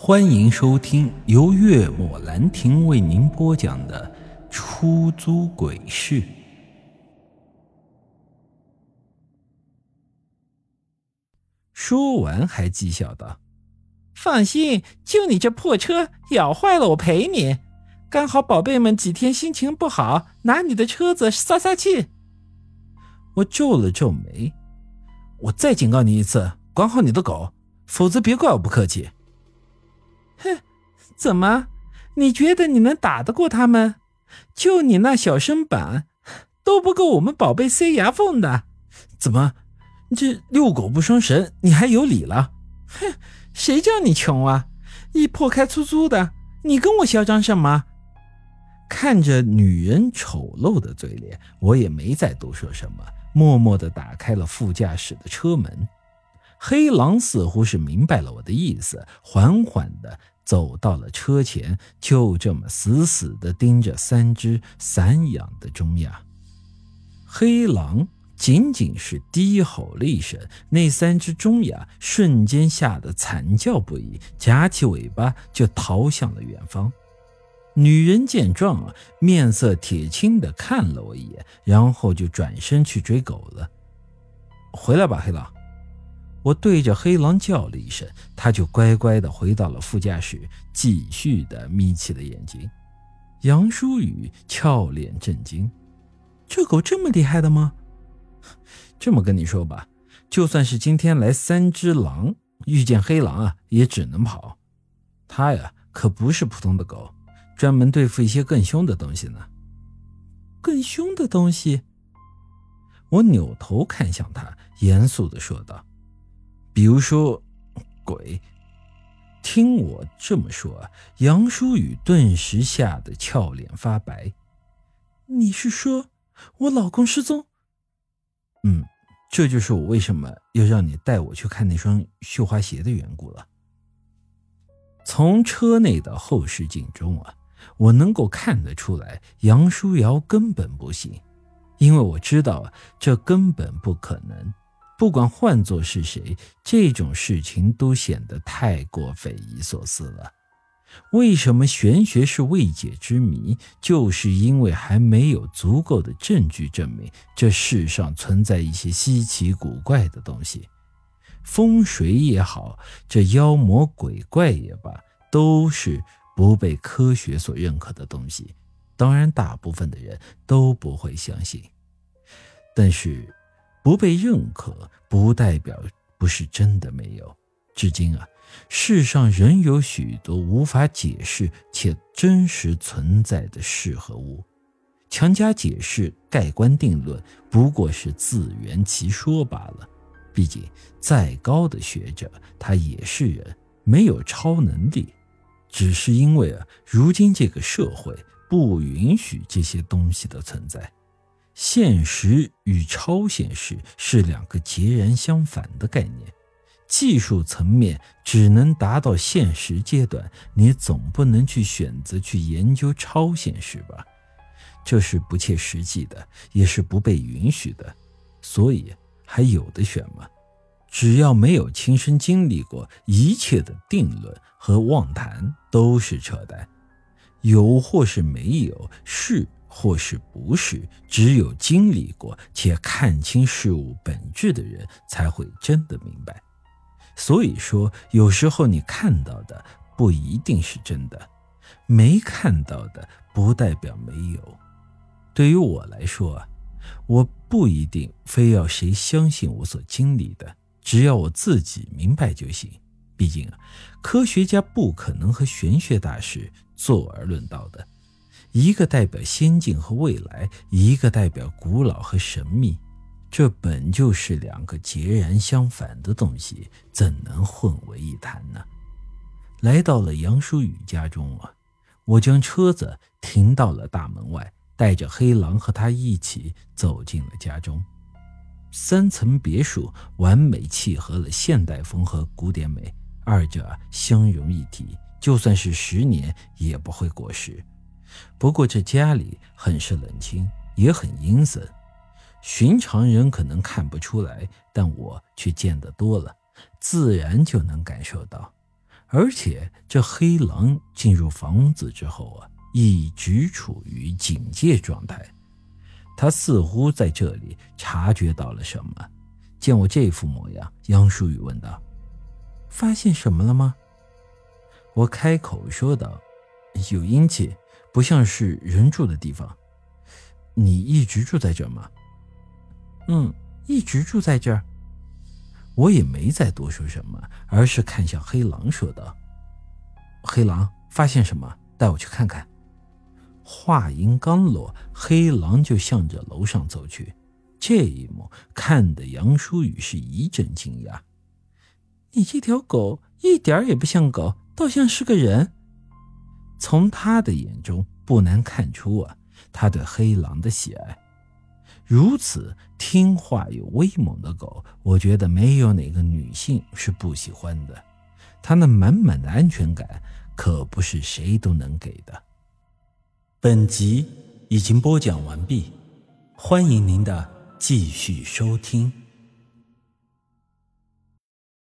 欢迎收听由月末兰亭为您播讲的《出租鬼市》。说完，还讥笑道：“放心，就你这破车，咬坏了我赔你。刚好宝贝们几天心情不好，拿你的车子撒撒气。”我皱了皱眉：“我再警告你一次，管好你的狗，否则别怪我不客气。”哼，怎么？你觉得你能打得过他们？就你那小身板，都不够我们宝贝塞牙缝的。怎么？这遛狗不伤神，你还有理了？哼，谁叫你穷啊？一破开出租的，你跟我嚣张什么？看着女人丑陋的嘴脸，我也没再多说什么，默默地打开了副驾驶的车门。黑狼似乎是明白了我的意思，缓缓地走到了车前，就这么死死地盯着三只散养的中亚。黑狼仅仅是低吼了一声，那三只中亚瞬间吓得惨叫不已，夹起尾巴就逃向了远方。女人见状啊，面色铁青地看了我一眼，然后就转身去追狗了。回来吧，黑狼。我对着黑狼叫了一声，他就乖乖地回到了副驾驶，继续地眯起了眼睛。杨舒雨俏脸震惊：“这狗这么厉害的吗？”这么跟你说吧，就算是今天来三只狼，遇见黑狼啊，也只能跑。它呀，可不是普通的狗，专门对付一些更凶的东西呢。更凶的东西？我扭头看向他，严肃地说道。比如说，鬼。听我这么说，杨舒雨顿时吓得俏脸发白。你是说我老公失踪？嗯，这就是我为什么要让你带我去看那双绣花鞋的缘故了。从车内的后视镜中啊，我能够看得出来，杨舒瑶根本不信，因为我知道，这根本不可能。不管换作是谁，这种事情都显得太过匪夷所思了。为什么玄学是未解之谜？就是因为还没有足够的证据证明这世上存在一些稀奇古怪的东西。风水也好，这妖魔鬼怪也罢，都是不被科学所认可的东西。当然，大部分的人都不会相信。但是。不被认可，不代表不是真的没有。至今啊，世上仍有许多无法解释且真实存在的事和物，强加解释、盖棺定论，不过是自圆其说罢了。毕竟，再高的学者，他也是人，没有超能力，只是因为啊，如今这个社会不允许这些东西的存在。现实与超现实是两个截然相反的概念，技术层面只能达到现实阶段，你总不能去选择去研究超现实吧？这是不切实际的，也是不被允许的，所以还有的选吗？只要没有亲身经历过，一切的定论和妄谈都是扯淡，有或是没有是。或是不是只有经历过且看清事物本质的人才会真的明白？所以说，有时候你看到的不一定是真的，没看到的不代表没有。对于我来说啊，我不一定非要谁相信我所经历的，只要我自己明白就行。毕竟啊，科学家不可能和玄学大师坐而论道的。一个代表先进和未来，一个代表古老和神秘，这本就是两个截然相反的东西，怎能混为一谈呢？来到了杨淑雨家中啊，我将车子停到了大门外，带着黑狼和他一起走进了家中。三层别墅完美契合了现代风和古典美，二者相融一体，就算是十年也不会过时。不过这家里很是冷清，也很阴森，寻常人可能看不出来，但我却见得多了，自然就能感受到。而且这黑狼进入房子之后啊，一直处于警戒状态。他似乎在这里察觉到了什么。见我这副模样，杨淑雨问道：“发现什么了吗？”我开口说道：“有阴气，不像是人住的地方。你一直住在这吗？”“嗯，一直住在这儿。”我也没再多说什么，而是看向黑狼说道：“黑狼，发现什么？带我去看看。”话音刚落，黑狼就向着楼上走去。这一幕看得杨舒雨是一阵惊讶：“你这条狗一点也不像狗，倒像是个人。”从他的眼中不难看出啊，他对黑狼的喜爱。如此听话又威猛的狗，我觉得没有哪个女性是不喜欢的。他那满满的安全感，可不是谁都能给的。本集已经播讲完毕，欢迎您的继续收听。